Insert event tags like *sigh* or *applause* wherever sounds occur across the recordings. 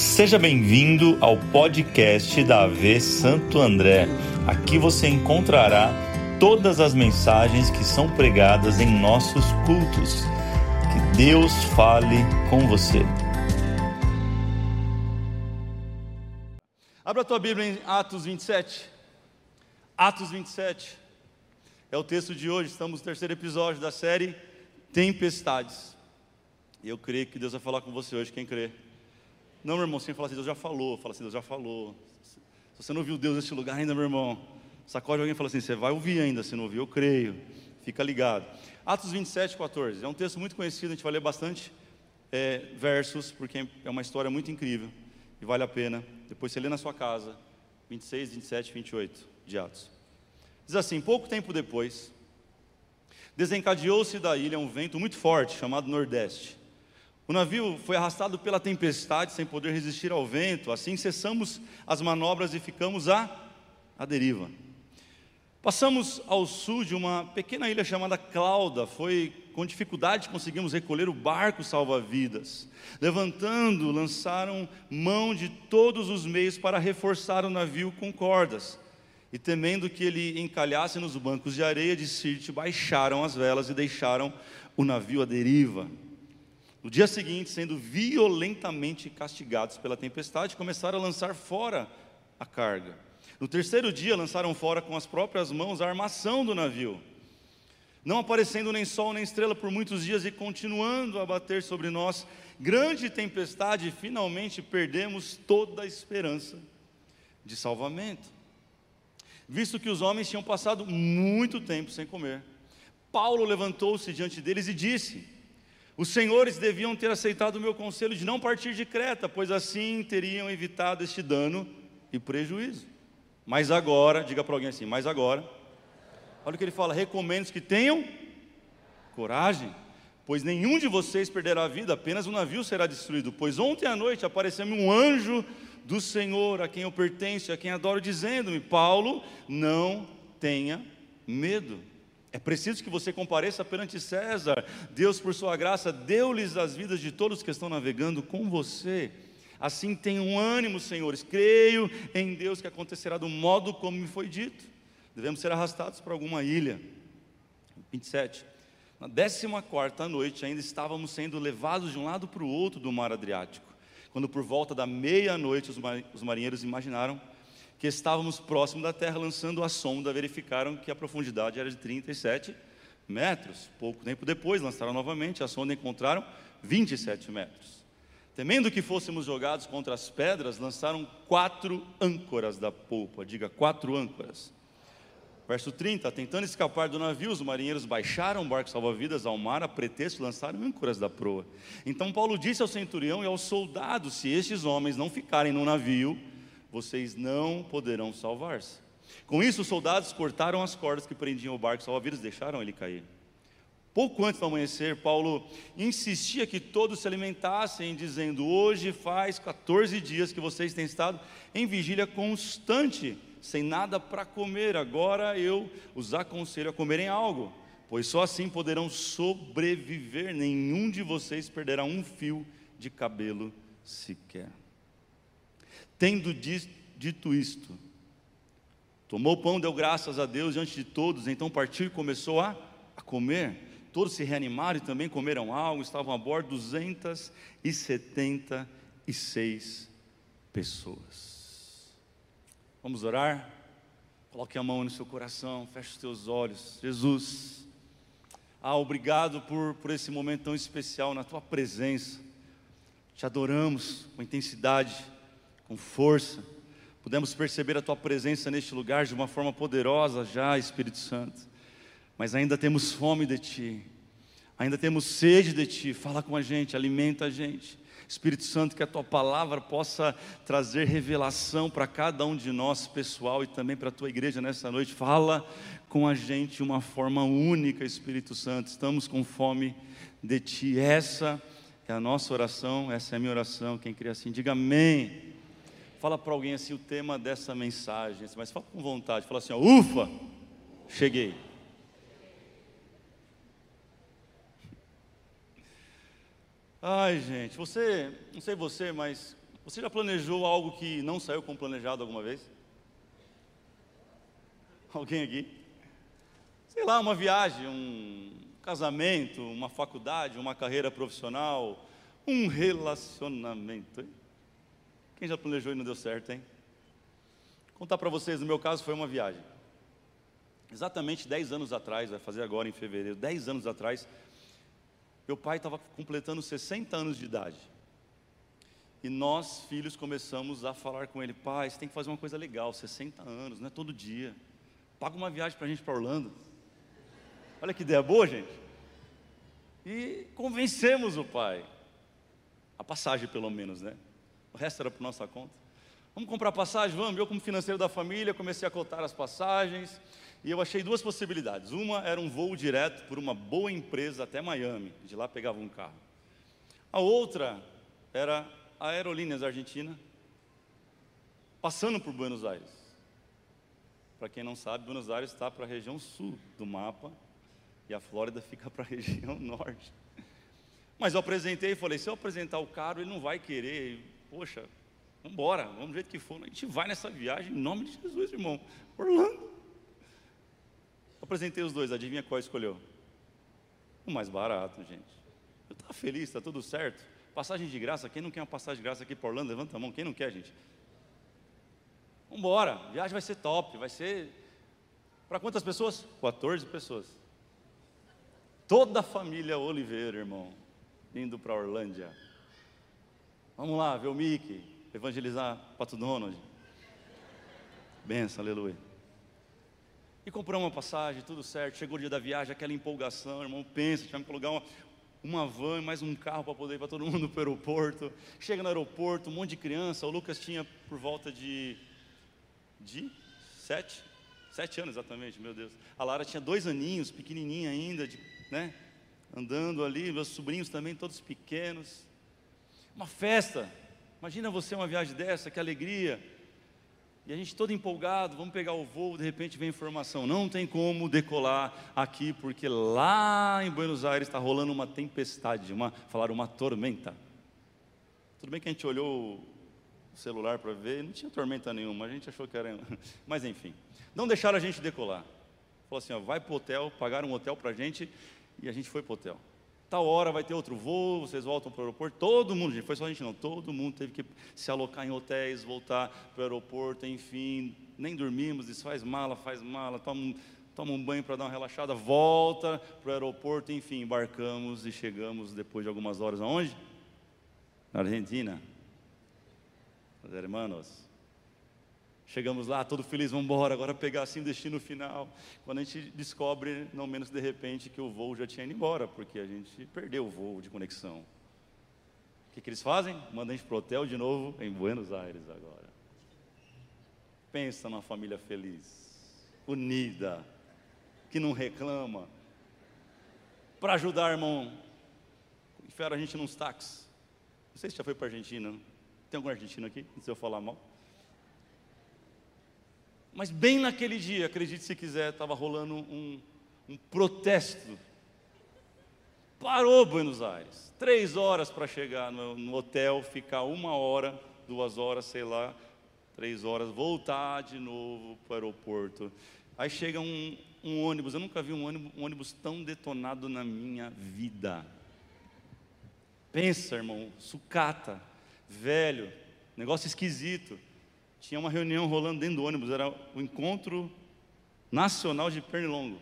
Seja bem-vindo ao podcast da AV Santo André. Aqui você encontrará todas as mensagens que são pregadas em nossos cultos. Que Deus fale com você. Abra a tua Bíblia em Atos 27. Atos 27 é o texto de hoje. Estamos no terceiro episódio da série Tempestades. E eu creio que Deus vai falar com você hoje, quem crê. Não, meu irmão, sem falar assim, Deus já falou. Fala assim, Deus já falou. Se você não ouviu Deus nesse lugar ainda, meu irmão, sacode alguém e fala assim, você vai ouvir ainda, se não ouviu, eu creio. Fica ligado. Atos 27, 14. É um texto muito conhecido, a gente vai ler bastante é, versos, porque é uma história muito incrível e vale a pena. Depois você lê na sua casa, 26, 27, 28 de Atos. Diz assim: pouco tempo depois, desencadeou-se da ilha um vento muito forte, chamado Nordeste o navio foi arrastado pela tempestade sem poder resistir ao vento, assim cessamos as manobras e ficamos à, à deriva. Passamos ao sul de uma pequena ilha chamada Clauda, foi com dificuldade conseguimos recolher o barco salva-vidas. Levantando, lançaram mão de todos os meios para reforçar o navio com cordas. E temendo que ele encalhasse nos bancos de areia de Sirte, baixaram as velas e deixaram o navio à deriva. No dia seguinte, sendo violentamente castigados pela tempestade, começaram a lançar fora a carga. No terceiro dia, lançaram fora com as próprias mãos a armação do navio. Não aparecendo nem sol nem estrela por muitos dias e continuando a bater sobre nós grande tempestade, finalmente perdemos toda a esperança de salvamento. Visto que os homens tinham passado muito tempo sem comer, Paulo levantou-se diante deles e disse: os senhores deviam ter aceitado o meu conselho de não partir de Creta, pois assim teriam evitado este dano e prejuízo. Mas agora, diga para alguém assim, mas agora, olha o que ele fala: recomendo que tenham coragem, pois nenhum de vocês perderá a vida, apenas o um navio será destruído. Pois ontem à noite apareceu-me um anjo do Senhor, a quem eu pertenço, a quem adoro, dizendo-me: Paulo, não tenha medo. É preciso que você compareça perante César. Deus, por sua graça, deu-lhes as vidas de todos que estão navegando com você. Assim tenham ânimo, senhores. Creio em Deus que acontecerá do modo como me foi dito. Devemos ser arrastados para alguma ilha. 27. Na décima quarta noite, ainda estávamos sendo levados de um lado para o outro do mar Adriático. Quando por volta da meia-noite os marinheiros imaginaram que estávamos próximo da Terra, lançando a sonda, verificaram que a profundidade era de 37 metros. Pouco tempo depois, lançaram novamente a sonda e encontraram 27 metros. Temendo que fôssemos jogados contra as pedras, lançaram quatro âncoras da polpa, diga quatro âncoras. Verso 30: Tentando escapar do navio, os marinheiros baixaram o barco salva-vidas ao mar, a pretexto lançaram âncoras da proa. Então Paulo disse ao centurião e aos soldados: Se estes homens não ficarem no navio, vocês não poderão salvar-se. Com isso, os soldados cortaram as cordas que prendiam o barco salva-vidas e deixaram ele cair. Pouco antes do amanhecer, Paulo insistia que todos se alimentassem, dizendo: Hoje faz 14 dias que vocês têm estado em vigília constante, sem nada para comer. Agora eu os aconselho a comerem algo, pois só assim poderão sobreviver. Nenhum de vocês perderá um fio de cabelo sequer. Tendo dito isto, tomou o pão, deu graças a Deus diante de todos, então partiu e começou a, a comer. Todos se reanimaram e também comeram algo, estavam a bordo 276 pessoas. Vamos orar? Coloque a mão no seu coração, feche os teus olhos. Jesus, ah, obrigado por, por esse momento tão especial na tua presença. Te adoramos com intensidade com força. Podemos perceber a tua presença neste lugar de uma forma poderosa já, Espírito Santo. Mas ainda temos fome de ti. Ainda temos sede de ti. Fala com a gente, alimenta a gente. Espírito Santo, que a tua palavra possa trazer revelação para cada um de nós, pessoal, e também para a tua igreja nessa noite. Fala com a gente de uma forma única, Espírito Santo. Estamos com fome de ti. Essa é a nossa oração, essa é a minha oração. Quem crê assim, diga amém. Fala para alguém assim o tema dessa mensagem, mas fala com vontade, fala assim, ó, ufa, cheguei. Ai, gente, você, não sei você, mas Você já planejou algo que não saiu como planejado alguma vez? Alguém aqui? Sei lá, uma viagem, um casamento, uma faculdade, uma carreira profissional, um relacionamento. Hein? Quem já planejou e não deu certo, hein? Vou contar para vocês, no meu caso foi uma viagem. Exatamente 10 anos atrás, vai fazer agora em fevereiro, 10 anos atrás, meu pai estava completando 60 anos de idade. E nós, filhos, começamos a falar com ele: pai, você tem que fazer uma coisa legal, 60 anos, não é todo dia. Paga uma viagem para a gente para Orlando. Olha que ideia boa, gente. E convencemos o pai. A passagem, pelo menos, né? O resto era por nossa conta. Vamos comprar passagem? Vamos. Eu, como financeiro da família, comecei a cotar as passagens. E eu achei duas possibilidades. Uma era um voo direto por uma boa empresa até Miami. De lá pegava um carro. A outra era a Aerolíneas Argentina, passando por Buenos Aires. Para quem não sabe, Buenos Aires está para a região sul do mapa e a Flórida *laughs* fica para a região norte. Mas eu apresentei e falei: se eu apresentar o carro, ele não vai querer. Poxa, vamos embora, vamos do jeito que for. A gente vai nessa viagem em nome de Jesus, irmão. Orlando. Apresentei os dois, adivinha qual escolheu? O mais barato, gente. Eu estava feliz, está tudo certo. Passagem de graça, quem não quer uma passagem de graça aqui para Orlando? Levanta a mão, quem não quer, gente? Vamos embora, viagem vai ser top, vai ser. Para quantas pessoas? 14 pessoas. Toda a família Oliveira, irmão, indo para Orlândia. Vamos lá, ver o Mickey, evangelizar Pato Donald. Benção, aleluia. E compramos uma passagem, tudo certo. Chegou o dia da viagem, aquela empolgação, irmão. Pensa, tivemos que alugar uma, uma van mais um carro para poder ir para todo mundo para o aeroporto. Chega no aeroporto, um monte de criança. O Lucas tinha por volta de, de sete, sete anos exatamente, meu Deus. A Lara tinha dois aninhos, pequenininha ainda, de, né? Andando ali, meus sobrinhos também, todos pequenos. Uma festa. Imagina você uma viagem dessa, que alegria. E a gente todo empolgado, vamos pegar o voo, de repente vem informação, não tem como decolar aqui, porque lá em Buenos Aires está rolando uma tempestade, uma, falaram uma tormenta. Tudo bem que a gente olhou o celular para ver, não tinha tormenta nenhuma, a gente achou que era. *laughs* Mas enfim, não deixaram a gente decolar. Falou assim: ó, vai para o hotel, pagaram um hotel para a gente e a gente foi para o hotel tal hora vai ter outro voo, vocês voltam para o aeroporto. Todo mundo, gente, foi só a gente não, todo mundo teve que se alocar em hotéis, voltar para o aeroporto, enfim, nem dormimos, desfaz mala, faz mala, toma, toma um banho para dar uma relaxada, volta para o aeroporto, enfim, embarcamos e chegamos depois de algumas horas aonde? Na Argentina. Os hermanos. Chegamos lá, todo feliz, vamos embora, agora pegar assim o destino final. Quando a gente descobre, não menos de repente, que o voo já tinha ido embora, porque a gente perdeu o voo de conexão. O que, que eles fazem? Mandam a gente para o hotel de novo em Buenos Aires agora. Pensa numa família feliz, unida, que não reclama. Para ajudar, irmão, enfiaram a gente nos táxis. Não sei se já foi para a Argentina. Tem algum argentino aqui? Sei eu falar mal. Mas bem naquele dia, acredite se quiser, estava rolando um, um protesto. Parou Buenos Aires. Três horas para chegar no, no, hotel, ficar uma hora, duas horas, sei lá, três horas, voltar de novo para o aeroporto. Aí chega um, um ônibus, eu nunca vi um ônibus, um ônibus tão detonado na minha vida. Pensa, irmão, sucata, velho, negócio esquisito tinha uma reunião rolando dentro do ônibus, era o encontro nacional de pernilongo.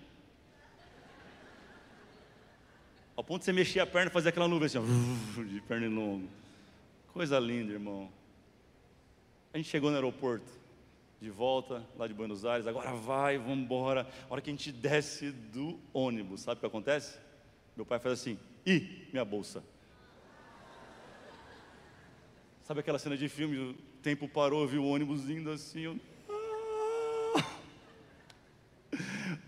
Ao ponto de você mexer a perna e fazer aquela nuvem assim, ó, *laughs* de pernilongo. Coisa linda, irmão. A gente chegou no aeroporto, de volta lá de Buenos Aires, agora vai, vamos embora. A hora que a gente desce do ônibus, sabe o que acontece? Meu pai faz assim, ih, minha bolsa. Sabe aquela cena de filme, o tempo parou, eu vi o ônibus indo assim. Eu... Ah!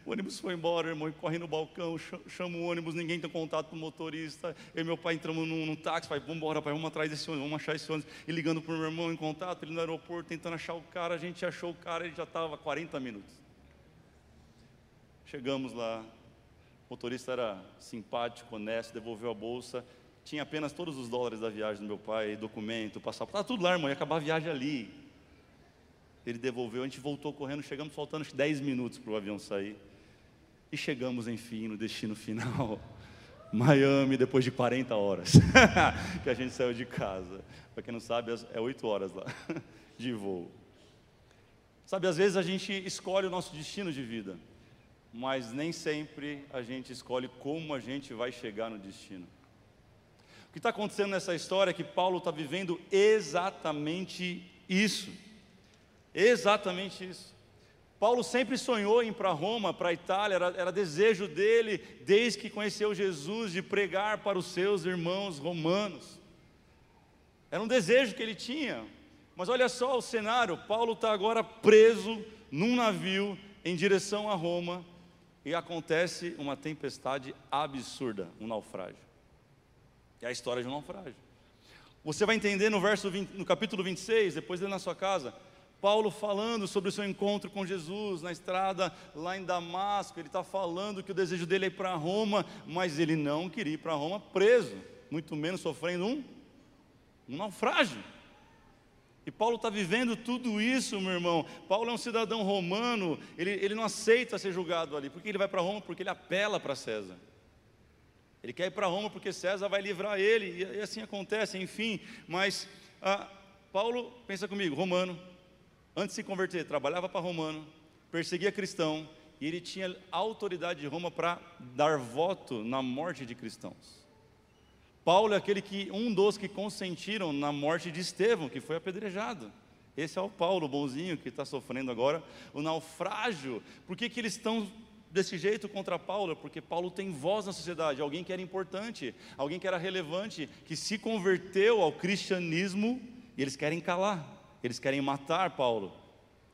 O ônibus foi embora, irmão, e corre no balcão, chama o ônibus, ninguém tem contato com o motorista. Eu e meu pai entramos num táxi, pai, vamos embora, pai, vamos atrás desse ônibus, vamos achar esse ônibus. E ligando para o meu irmão em contato, ele no aeroporto, tentando achar o cara, a gente achou o cara, ele já estava 40 minutos. Chegamos lá, o motorista era simpático, honesto, devolveu a bolsa, tinha apenas todos os dólares da viagem do meu pai, documento, passaporte, estava tudo lá, irmão, ia acabar a viagem ali. Ele devolveu, a gente voltou correndo, chegamos faltando 10 minutos para o avião sair. E chegamos, enfim, no destino final. *laughs* Miami, depois de 40 horas *laughs* que a gente saiu de casa. Para quem não sabe, é 8 horas lá *laughs* de voo. Sabe, às vezes a gente escolhe o nosso destino de vida, mas nem sempre a gente escolhe como a gente vai chegar no destino. O que está acontecendo nessa história é que Paulo está vivendo exatamente isso. Exatamente isso. Paulo sempre sonhou em ir para Roma, para a Itália, era, era, desejo dele, desde que conheceu Jesus, de pregar para os seus irmãos romanos. Era um desejo que ele tinha. Mas olha só o cenário: Paulo está agora preso num navio em direção a Roma e acontece uma tempestade absurda, um naufrágio. É a história de um naufrágio. Você vai entender no verso 20, no capítulo 26, depois dele na sua casa, Paulo falando sobre o seu encontro com Jesus na estrada lá em Damasco, ele está falando que o desejo dele é ir para Roma, mas ele não queria ir para Roma preso, muito menos sofrendo um, um naufrágio. E Paulo está vivendo tudo isso, meu irmão. Paulo é um cidadão romano, ele, ele não aceita ser julgado ali. Por que ele vai para Roma? Porque ele apela para César. Ele quer ir para Roma porque César vai livrar ele, e, assim acontece, enfim. Mas ah, Paulo, pensa comigo, romano, antes de se converter, trabalhava para romano, perseguia cristão, e ele tinha autoridade de Roma para dar voto na morte de cristãos. Paulo é aquele que, um dos que consentiram na morte de Estevão, que foi apedrejado. Esse é o Paulo, bonzinho, que está sofrendo agora o naufrágio. Por que, que eles estão desse jeito contra Paulo? Porque Paulo tem voz na sociedade, alguém que era importante, alguém que era relevante, que se converteu ao cristianismo e eles querem calar, eles querem matar Paulo.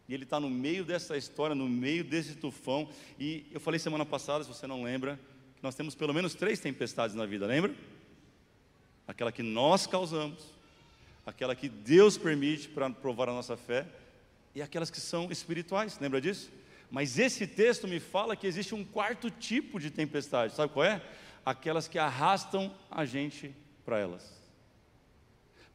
E ele está no meio dessa história, no meio desse tufão. E eu falei semana passada, se você não lembra, que nós temos pelo menos três tempestades na vida, lembra? aquela que nós causamos, aquela que Deus permite para provar a nossa fé, e aquelas que são espirituais, lembra disso? Mas esse texto me fala que existe um quarto tipo de tempestade, sabe qual é? Aquelas que arrastam a gente para elas.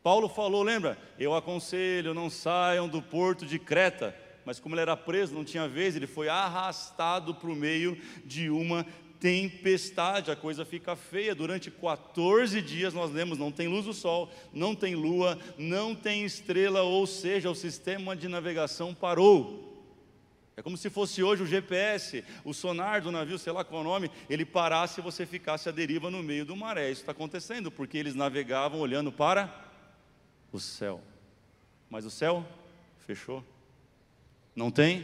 Paulo falou, lembra? Eu aconselho, não saiam do porto de Creta. Mas como ele era preso, não tinha vez, ele foi arrastado para o meio de uma tempestade, a coisa fica feia. Durante 14 dias nós lemos: não tem luz do sol, não tem lua, não tem estrela, ou seja, o sistema de navegação parou. É como se fosse hoje o GPS, o sonar do navio, sei lá qual é o nome, ele parasse e você ficasse à deriva no meio do maré. Isso está acontecendo porque eles navegavam olhando para o céu. Mas o céu fechou. Não tem,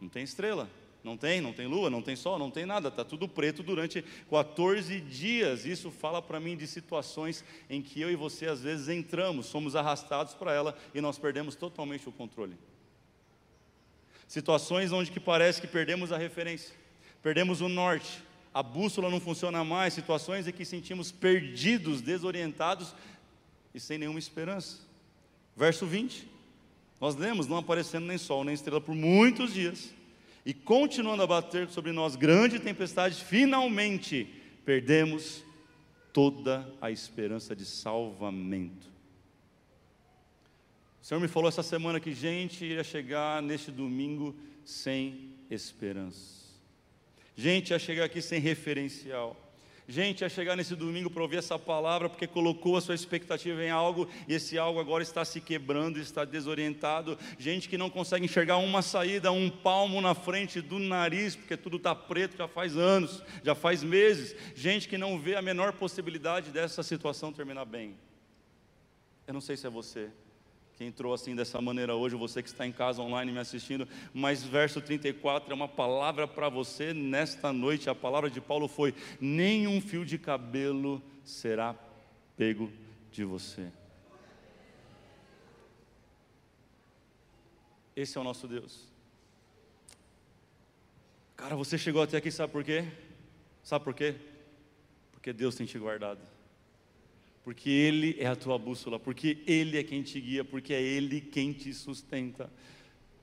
não tem estrela. Não tem, não tem lua, não tem sol, não tem nada, está tudo preto durante 14 dias. Isso fala para mim de situações em que eu e você às vezes entramos, somos arrastados para ela e nós perdemos totalmente o controle. Situações onde que parece que perdemos a referência, perdemos o norte, a bússola não funciona mais, situações em que sentimos perdidos, desorientados e sem nenhuma esperança. Verso 20. Nós lemos, não aparecendo nem sol nem estrela por muitos dias e continuando a bater sobre nós grande tempestade, finalmente perdemos toda a esperança de salvamento. Senhor me falou essa semana que gente ia chegar neste domingo sem esperança. Gente ia chegar aqui sem referencial gente a chegar nesse domingo para ouvir essa palavra, porque colocou a sua expectativa em algo e esse algo agora está se quebrando, está desorientado. Gente que não consegue enxergar uma saída, um palmo na frente do nariz, porque tudo está preto já faz anos, já faz meses. Gente que não vê a menor possibilidade dessa situação terminar bem. Eu não sei se é você que entrou assim dessa maneira hoje, você que está em casa online me assistindo, mas verso 34 é uma palavra para você nesta noite. A palavra de Paulo foi: nenhum fio de cabelo será pego de você. Esse é o nosso Deus. Cara, você chegou até aqui, sabe por quê? Sabe por quê? Porque Deus tem te guardado porque Ele é a tua bússola, porque Ele é quem te guia, porque é Ele quem te sustenta.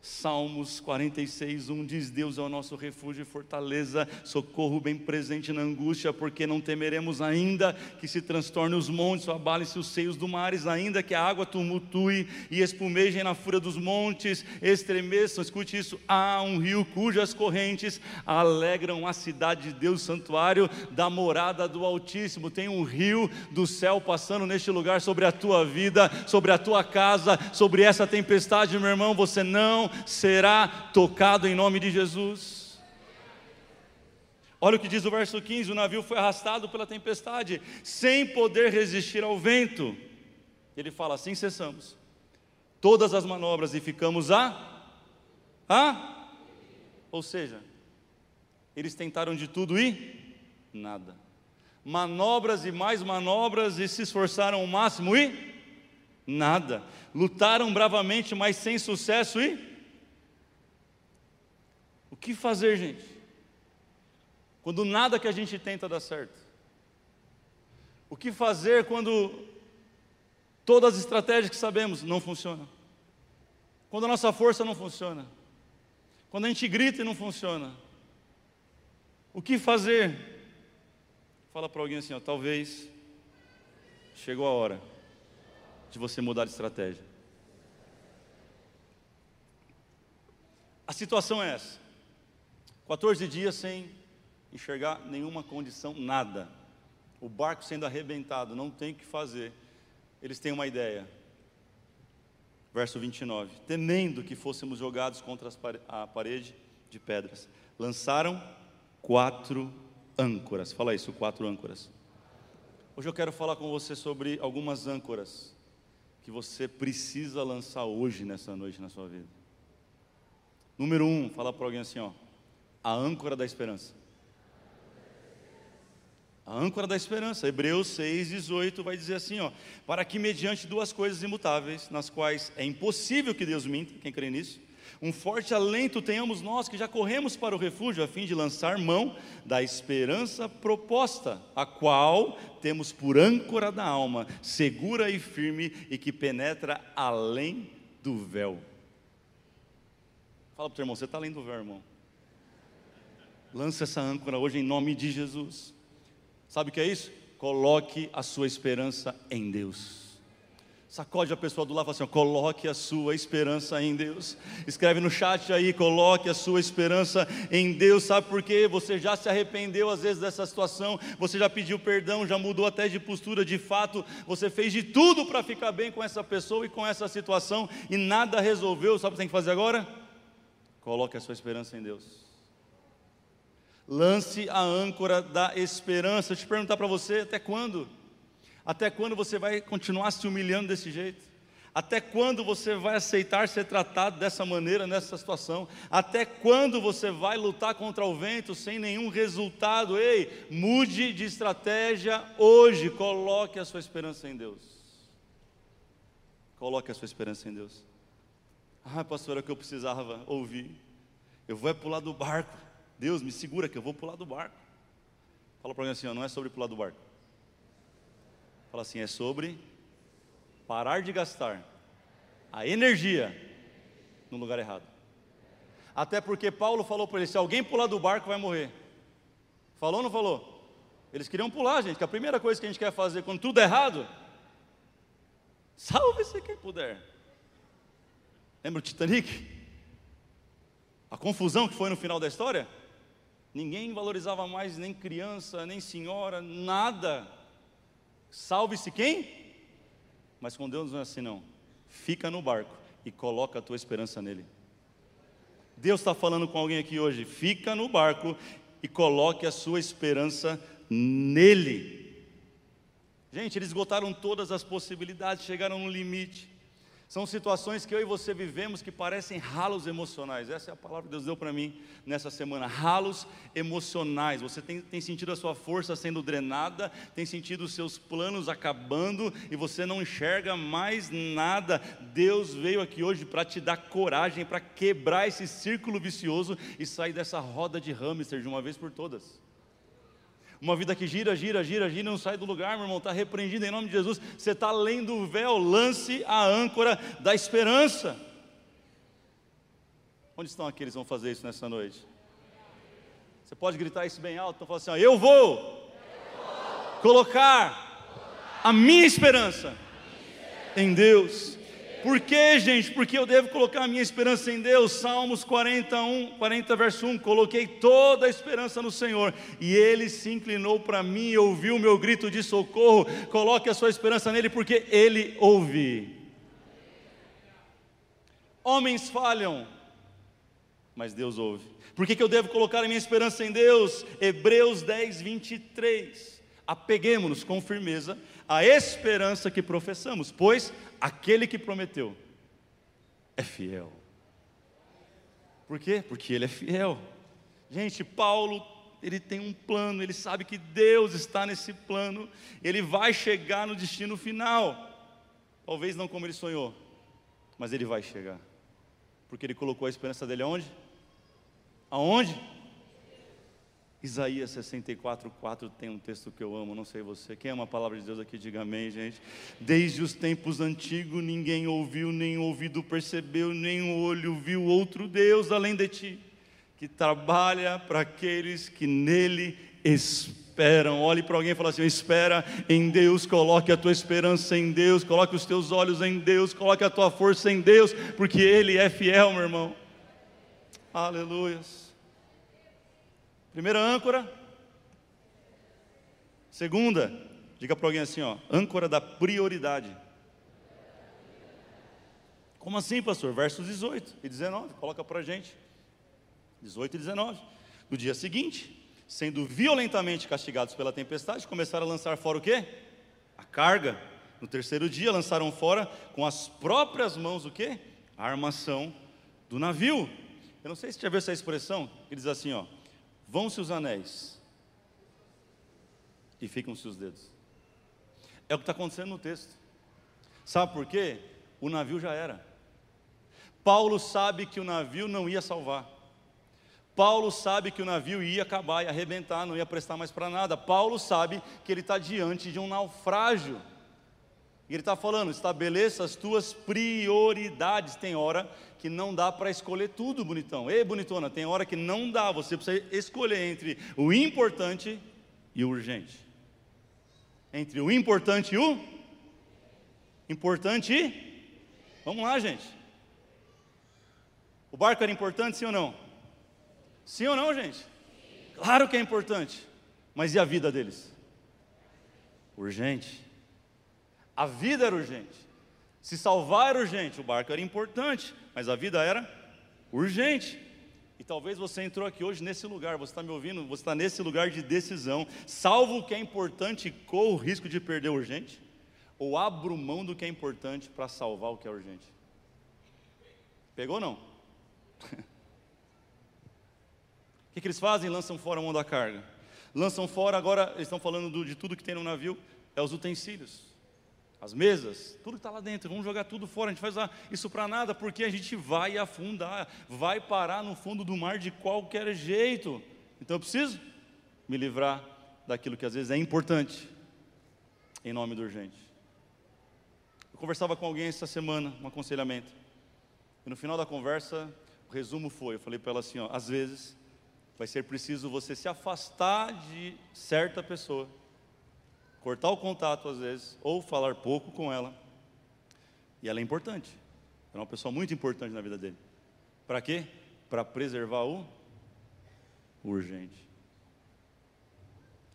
Salmos 46, 1 diz: Deus é o nosso refúgio e fortaleza, socorro bem presente na angústia, porque não temeremos ainda que se transtorne os montes, abalem-se os seios do mares, ainda que a água tumultue e espumejem na fúria dos montes, estremeçam. Escute isso: há um rio cujas correntes alegram a cidade de Deus, santuário da morada do Altíssimo. Tem um rio do céu passando neste lugar sobre a tua vida, sobre a tua casa, sobre essa tempestade, meu irmão. Você não será tocado em nome de Jesus. Olha o que diz o verso 15: o navio foi arrastado pela tempestade, sem poder resistir ao vento. Ele fala assim: cessamos todas as manobras e ficamos a. a ou seja, eles tentaram de tudo e nada. Manobras e mais manobras e se esforçaram ao máximo e nada. Lutaram bravamente, mas sem sucesso e o que fazer, gente? Quando nada que a gente tenta dá certo. O que fazer quando todas as estratégias que sabemos não funcionam? Quando a nossa força não funciona? Quando a gente grita e não funciona? O que fazer? Fala para alguém assim, ó, talvez chegou a hora de você mudar de estratégia. A situação é essa. 14 dias sem enxergar nenhuma condição, nada. O barco sendo arrebentado, não tem o que fazer. Eles têm uma ideia. Verso 29. Temendo que fôssemos jogados contra a parede de pedras, lançaram quatro âncoras. Fala isso, quatro âncoras. Hoje eu quero falar com você sobre algumas âncoras que você precisa lançar hoje, nessa noite, na sua vida. Número um, fala para alguém assim, ó a âncora da esperança. A âncora da esperança, Hebreus 6, 18 vai dizer assim: ó, para que mediante duas coisas imutáveis, nas quais é impossível que Deus minta, quem crê nisso, um forte alento tenhamos nós que já corremos para o refúgio, a fim de lançar mão da esperança proposta, a qual temos por âncora da alma, segura e firme e que penetra além do véu. Fala para o teu irmão, você está além do véu, irmão. Lança essa âncora hoje em nome de Jesus. Sabe o que é isso? Coloque a sua esperança em Deus. Sacode a pessoa do lado e fala assim: coloque a sua esperança em Deus. Escreve no chat aí, coloque a sua esperança em Deus. Sabe por quê? Você já se arrependeu às vezes dessa situação, você já pediu perdão, já mudou até de postura, de fato, você fez de tudo para ficar bem com essa pessoa e com essa situação e nada resolveu. Sabe o que tem que fazer agora? Coloque a sua esperança em Deus. Lance a âncora da esperança. Deixa eu te perguntar para você: até quando? Até quando você vai continuar se humilhando desse jeito? Até quando você vai aceitar ser tratado dessa maneira, nessa situação? Até quando você vai lutar contra o vento sem nenhum resultado? Ei, mude de estratégia hoje. Coloque a sua esperança em Deus. Coloque a sua esperança em Deus. Ah, pastor, é o que eu precisava ouvir. Eu vou é pular do barco. Deus, me segura que eu vou pular do barco. Fala para alguém assim, ó, não é sobre pular do barco. Fala assim, é sobre parar de gastar a energia no lugar errado. Até porque Paulo falou para ele: se alguém pular do barco, vai morrer. Falou ou não falou? Eles queriam pular, gente, que a primeira coisa que a gente quer fazer quando tudo é errado, salve-se quem puder. Lembra o Titanic? A confusão que foi no final da história? Ninguém valorizava mais nem criança, nem senhora, nada. Salve-se quem? Mas com Deus não é assim não. Fica no barco e coloca a tua esperança nele. Deus está falando com alguém aqui hoje. Fica no barco e coloque a sua esperança nele. Gente, eles esgotaram todas as possibilidades, chegaram no limite. São situações que eu e você vivemos que parecem ralos emocionais. Essa é a palavra que Deus deu para mim nessa semana. Ralos emocionais. Você tem, tem, sentido a sua força sendo drenada, tem sentido os seus planos acabando e você não enxerga mais nada. Deus veio aqui hoje para te dar coragem, para quebrar esse círculo vicioso e sair dessa roda de hamster de uma vez por todas. Uma vida que gira, gira, gira, gira não sai do lugar, meu irmão, está repreendido em nome de Jesus. Você está além do véu, lance a âncora da esperança. Onde estão aqueles que vão fazer isso nessa noite? Você pode gritar isso bem alto, então fala assim: ó, eu vou colocar a minha esperança em Deus. Por que, gente? Porque eu devo colocar a minha esperança em Deus. Salmos 41, 40, verso 1. Coloquei toda a esperança no Senhor, e Ele se inclinou para mim e ouviu o meu grito de socorro. Coloque a sua esperança nele, porque Ele ouve. Homens falham, mas Deus ouve. Por que, que eu devo colocar a minha esperança em Deus? Hebreus 10, 23. Apeguemos-nos com firmeza à esperança que professamos, pois aquele que prometeu é fiel. Por quê? Porque ele é fiel. Gente, Paulo, ele tem um plano, ele sabe que Deus está nesse plano, ele vai chegar no destino final. Talvez não como ele sonhou, mas ele vai chegar. Porque ele colocou a esperança dele aonde? Aonde? Isaías 64, 4 tem um texto que eu amo, não sei você. Quem ama a palavra de Deus aqui, diga amém, gente. Desde os tempos antigos, ninguém ouviu, nem ouvido percebeu, nem o olho viu outro Deus além de ti, que trabalha para aqueles que nele esperam. Olhe para alguém e fale assim: espera em Deus, coloque a tua esperança em Deus, coloque os teus olhos em Deus, coloque a tua força em Deus, porque Ele é fiel, meu irmão. Aleluias. Primeira âncora. Segunda, diga para alguém assim, ó, âncora da prioridade. Como assim, pastor? Versos 18 e 19, coloca para a gente. 18 e 19. No dia seguinte, sendo violentamente castigados pela tempestade, começaram a lançar fora o quê? A carga. No terceiro dia, lançaram fora com as próprias mãos o quê? A armação do navio. Eu não sei se já viu essa expressão, que diz assim, ó, Vão-se os anéis e ficam-se os dedos. É o que está acontecendo no texto. Sabe por quê? O navio já era. Paulo sabe que o navio não ia salvar. Paulo sabe que o navio ia acabar, ia arrebentar, não ia prestar mais para nada. Paulo sabe que ele está diante de um naufrágio. E ele está falando: estabeleça as tuas prioridades. Tem hora que não dá para escolher tudo, bonitão. Ei, bonitona, tem hora que não dá. Você precisa escolher entre o importante e o urgente. Entre o importante e o importante e. Vamos lá, gente. O barco era importante, sim ou não? Sim ou não, gente? Claro que é importante. Mas e a vida deles? Urgente. A vida era urgente. Se salvar era urgente, o barco era importante, mas a vida era urgente. E talvez você entrou aqui hoje nesse lugar, você está me ouvindo, você está nesse lugar de decisão. Salvo o que é importante corro o risco de perder o urgente, ou abro mão do que é importante para salvar o que é urgente. Pegou ou não? *laughs* o que, que, eles fazem? Lançam fora a mão da carga. Lançam fora, agora eles estão falando do, de tudo que tem no navio, é os utensílios as mesas, tudo que está lá dentro, vamos jogar tudo fora, a gente faz isso para nada, porque a gente vai afundar, vai parar no fundo do mar de qualquer jeito. Então eu preciso me livrar daquilo que às vezes é importante, em nome do urgente. Eu conversava com alguém essa semana, um aconselhamento, e no final da conversa, o resumo foi: eu falei para ela assim, ó, às vezes vai ser preciso você se afastar de certa pessoa cortar o contato às vezes, ou falar pouco com ela. E ela é importante. é uma pessoa muito importante na vida dele. Para quê? Para preservar o urgente.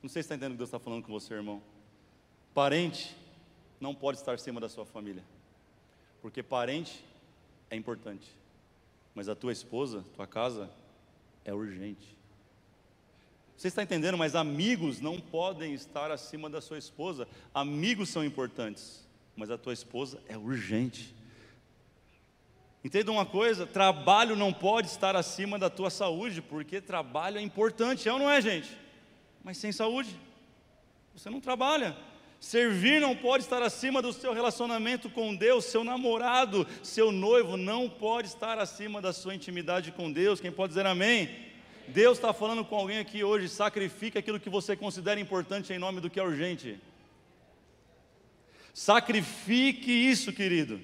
Não sei se está entendendo o que Deus está falando com você, irmão. Parente não pode estar acima da sua família. Porque parente é importante. Mas a tua esposa, tua casa, é urgente. Você está entendendo? Mas amigos não podem estar acima da sua esposa. Amigos são importantes, mas a tua esposa é urgente. Entenda uma coisa: trabalho não pode estar acima da tua saúde, porque trabalho é importante, é ou não é, gente? Mas sem saúde, você não trabalha. Servir não pode estar acima do seu relacionamento com Deus, seu namorado, seu noivo não pode estar acima da sua intimidade com Deus. Quem pode dizer amém? Deus está falando com alguém aqui hoje: sacrifique aquilo que você considera importante em nome do que é urgente. Sacrifique isso, querido.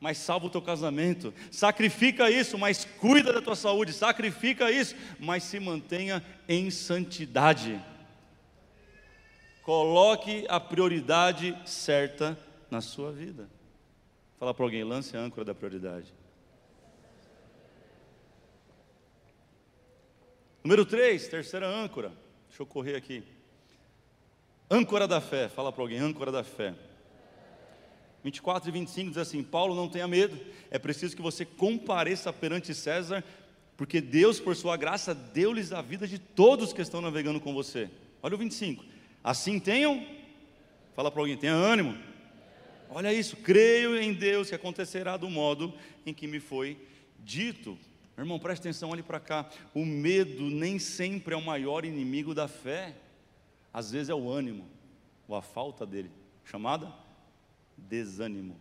mas salva o teu casamento. Sacrifica isso, mas cuida da tua saúde. Sacrifica isso, mas se mantenha em santidade. Coloque a prioridade certa na sua vida. Fala para alguém, lance a âncora da prioridade. Número 3, terceira âncora. Deixa eu correr aqui. Âncora da fé. Fala para alguém, âncora da fé. 24 e 25 diz assim: Paulo, não tenha medo, é preciso que você compareça perante César, porque Deus, por sua graça, deu-lhes a vida de todos que estão navegando com você. Olha o 25: Assim tenham, fala para alguém, tenha ânimo. Olha isso, creio em Deus que acontecerá do modo em que me foi dito. Irmão, preste atenção, olhe para cá. O medo nem sempre é o maior inimigo da fé, às vezes é o ânimo, ou a falta dele, chamada desânimo.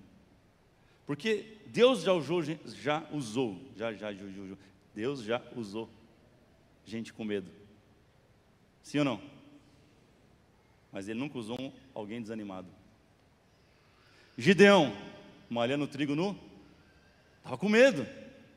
Porque Deus já usou, já usou, já, já, já, já, Deus já usou gente com medo. Sim ou não? Mas ele nunca usou alguém desanimado. Gideão, malhando trigo nu, estava com medo,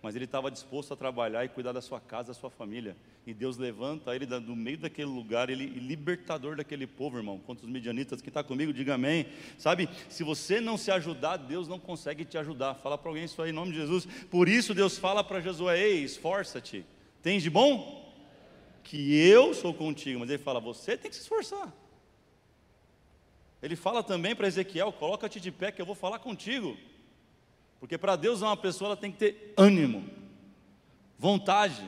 mas ele estava disposto a trabalhar e cuidar da sua casa, da sua família e Deus levanta ele do meio daquele lugar, ele libertador daquele povo, irmão. Contra os medianitas que está comigo, diga amém. Sabe, se você não se ajudar, Deus não consegue te ajudar. Fala para alguém isso aí em nome de Jesus. Por isso Deus fala para Josué: Ei, esforça-te. Tens de bom? Que eu sou contigo. Mas ele fala: Você tem que se esforçar. Ele fala também para Ezequiel: Coloca-te de pé que eu vou falar contigo. Porque para Deus uma pessoa ela tem que ter ânimo, vontade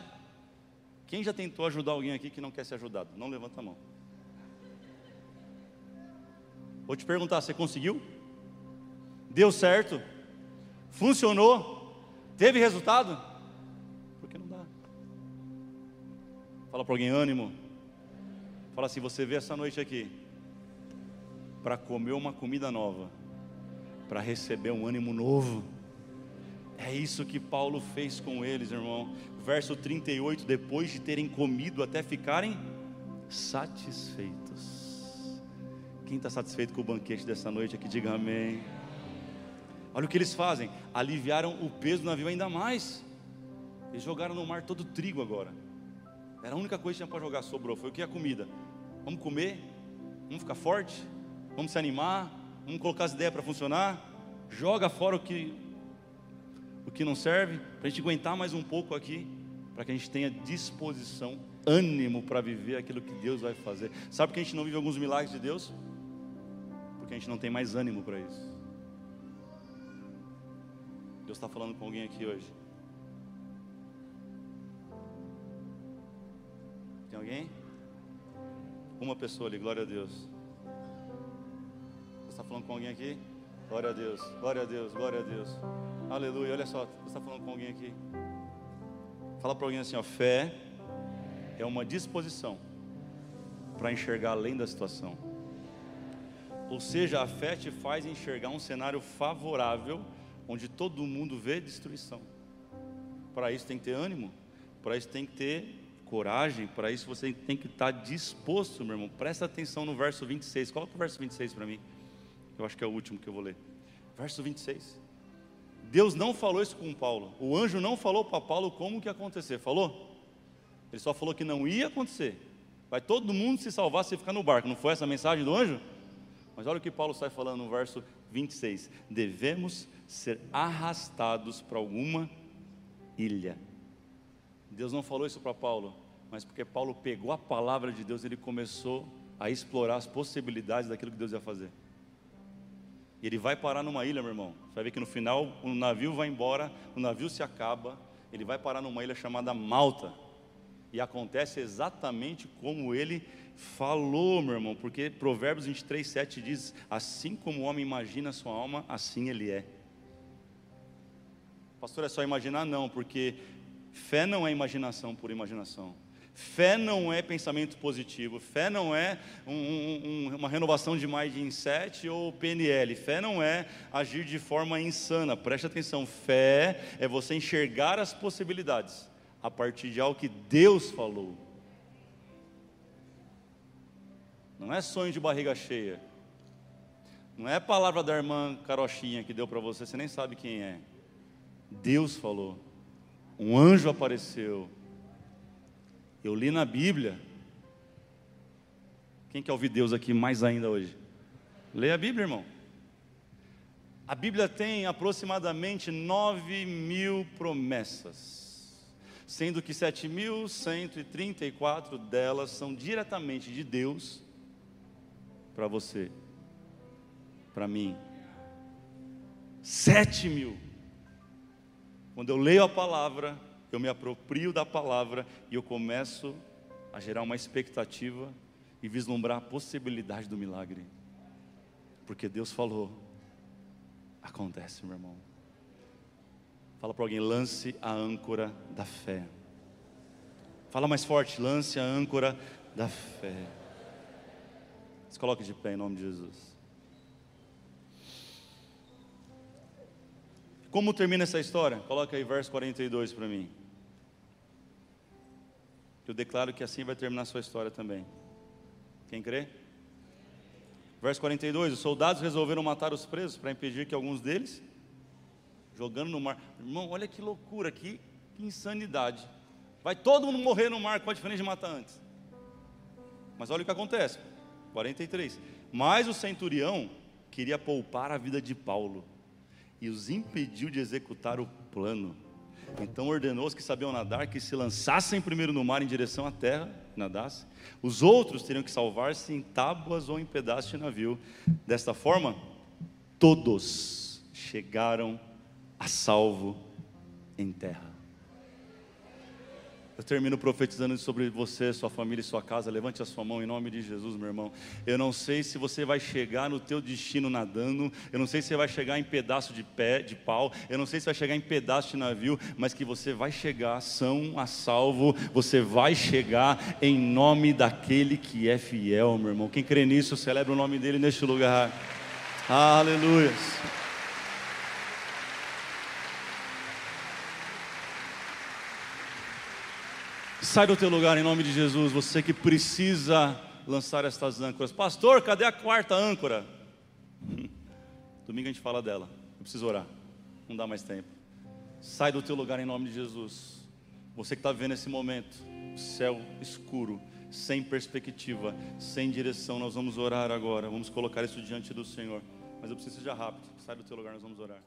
quem já tentou ajudar alguém aqui que não quer ser ajudado? Não levanta a mão. Vou te perguntar: você conseguiu? Deu certo? Funcionou? Teve resultado? Por que não dá? Fala para alguém: ânimo. Fala assim: você vê essa noite aqui para comer uma comida nova, para receber um ânimo novo. É isso que Paulo fez com eles, irmão. Verso 38, depois de terem comido até ficarem satisfeitos. Quem está satisfeito com o banquete dessa noite aqui, diga amém. Olha o que eles fazem: aliviaram o peso do navio ainda mais. Eles jogaram no mar todo o trigo agora. Era a única coisa que tinha para jogar, sobrou. Foi o que? A comida. Vamos comer, vamos ficar forte, vamos se animar, vamos colocar as ideias para funcionar. Joga fora o que que não serve, para a gente aguentar mais um pouco aqui, para que a gente tenha disposição, ânimo para viver aquilo que Deus vai fazer. Sabe por que a gente não vive alguns milagres de Deus? Porque a gente não tem mais ânimo para isso. Deus está falando com alguém aqui hoje. Tem alguém? Uma pessoa ali, glória a Deus. Deus está falando com alguém aqui? Glória a Deus, glória a Deus, glória a Deus. Aleluia. Olha só, você está falando com alguém aqui. Fala para alguém assim: ó, fé é uma disposição para enxergar além da situação. Ou seja, a fé te faz enxergar um cenário favorável, onde todo mundo vê destruição. Para isso tem que ter ânimo, para isso tem que ter coragem, para isso você tem que estar disposto, meu irmão. Presta atenção no verso 26. Coloca o verso 26 para mim. Eu acho que é o último que eu vou ler. Verso 26. Deus não falou isso com Paulo. O anjo não falou para Paulo como que ia acontecer. Falou? Ele só falou que não ia acontecer. Vai todo mundo se salvar se ficar no barco. Não foi essa a mensagem do anjo? Mas olha o que Paulo sai falando no verso 26. Devemos ser arrastados para alguma ilha. Deus não falou isso para Paulo, mas porque Paulo pegou a palavra de Deus, ele começou a explorar as possibilidades daquilo que Deus ia fazer. E ele vai parar numa ilha, meu irmão. Você vai ver que no final o navio vai embora, o navio se acaba, ele vai parar numa ilha chamada Malta. E acontece exatamente como ele falou, meu irmão, porque Provérbios 23, 7 diz: Assim como o homem imagina a sua alma, assim ele é. Pastor, é só imaginar? Não, porque fé não é imaginação por imaginação. Fé não é pensamento positivo, fé não é um, um, uma renovação de mindset ou PNL, fé não é agir de forma insana, preste atenção, fé é você enxergar as possibilidades a partir de algo que Deus falou. Não é sonho de barriga cheia, Não é palavra da irmã Carochinha que deu para você, você nem sabe quem é. Deus falou. Um anjo apareceu. Eu li na Bíblia. Quem quer ouvir Deus aqui mais ainda hoje? Leia a Bíblia, irmão. A Bíblia tem aproximadamente 9 mil promessas, sendo que 7.134 delas são diretamente de Deus para você para mim. Sete mil. Quando eu leio a palavra, eu me aproprio da palavra e eu começo a gerar uma expectativa e vislumbrar a possibilidade do milagre. Porque Deus falou, acontece, meu irmão. Fala para alguém, lance a âncora da fé. Fala mais forte, lance a âncora da fé. Se coloque de pé em nome de Jesus. Como termina essa história? Coloca aí verso 42 para mim. Eu declaro que assim vai terminar a sua história também. Quem crê? Verso 42: Os soldados resolveram matar os presos para impedir que alguns deles, jogando no mar. Irmão, olha que loucura, que, que insanidade. Vai todo mundo morrer no mar, qual a diferença de matar antes? Mas olha o que acontece. 43. Mas o centurião queria poupar a vida de Paulo e os impediu de executar o plano. Então ordenou os que sabiam nadar que se lançassem primeiro no mar em direção à terra, nadassem. Os outros teriam que salvar-se em tábuas ou em pedaços de navio. Desta forma, todos chegaram a salvo em terra. Eu termino profetizando sobre você, sua família e sua casa. Levante a sua mão em nome de Jesus, meu irmão. Eu não sei se você vai chegar no teu destino nadando. Eu não sei se você vai chegar em pedaço de pé, de pau. Eu não sei se vai chegar em pedaço de navio, mas que você vai chegar são a salvo. Você vai chegar em nome daquele que é fiel, meu irmão. Quem crê nisso, celebra o nome dele neste lugar. Aleluia. Sai do teu lugar em nome de Jesus, você que precisa lançar estas âncoras. Pastor, cadê a quarta âncora? *laughs* Domingo a gente fala dela. Eu preciso orar. Não dá mais tempo. Sai do teu lugar em nome de Jesus. Você que está vendo esse momento, céu escuro, sem perspectiva, sem direção, nós vamos orar agora. Vamos colocar isso diante do Senhor. Mas eu preciso já rápido. Sai do teu lugar, nós vamos orar.